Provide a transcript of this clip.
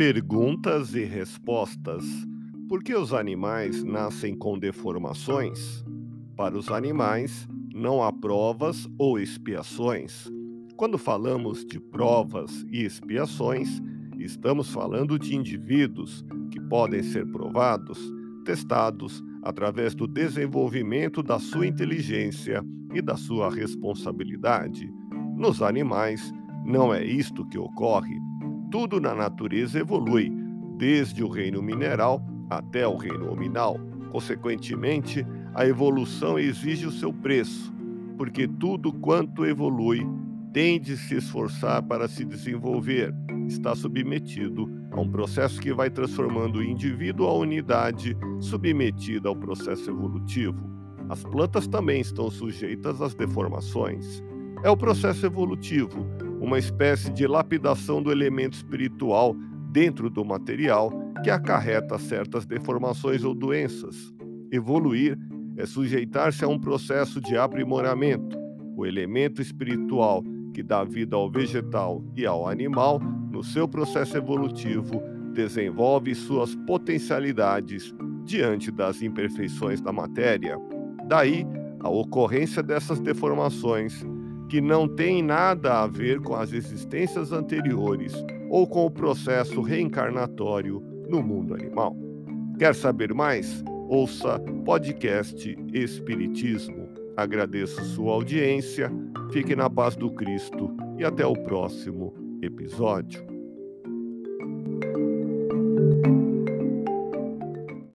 Perguntas e respostas. Por que os animais nascem com deformações? Para os animais, não há provas ou expiações. Quando falamos de provas e expiações, estamos falando de indivíduos que podem ser provados, testados através do desenvolvimento da sua inteligência e da sua responsabilidade. Nos animais, não é isto que ocorre. Tudo na natureza evolui, desde o reino mineral até o reino hominal. Consequentemente, a evolução exige o seu preço, porque tudo quanto evolui tem de se esforçar para se desenvolver, está submetido a um processo que vai transformando o indivíduo à unidade submetida ao processo evolutivo. As plantas também estão sujeitas às deformações. É o processo evolutivo, uma espécie de lapidação do elemento espiritual dentro do material que acarreta certas deformações ou doenças. Evoluir é sujeitar-se a um processo de aprimoramento. O elemento espiritual que dá vida ao vegetal e ao animal, no seu processo evolutivo, desenvolve suas potencialidades diante das imperfeições da matéria. Daí a ocorrência dessas deformações, que não têm nada a ver com as existências anteriores ou com o processo reencarnatório no mundo animal. Quer saber mais? Ouça podcast Espiritismo. Agradeço sua audiência, fique na paz do Cristo e até o próximo episódio.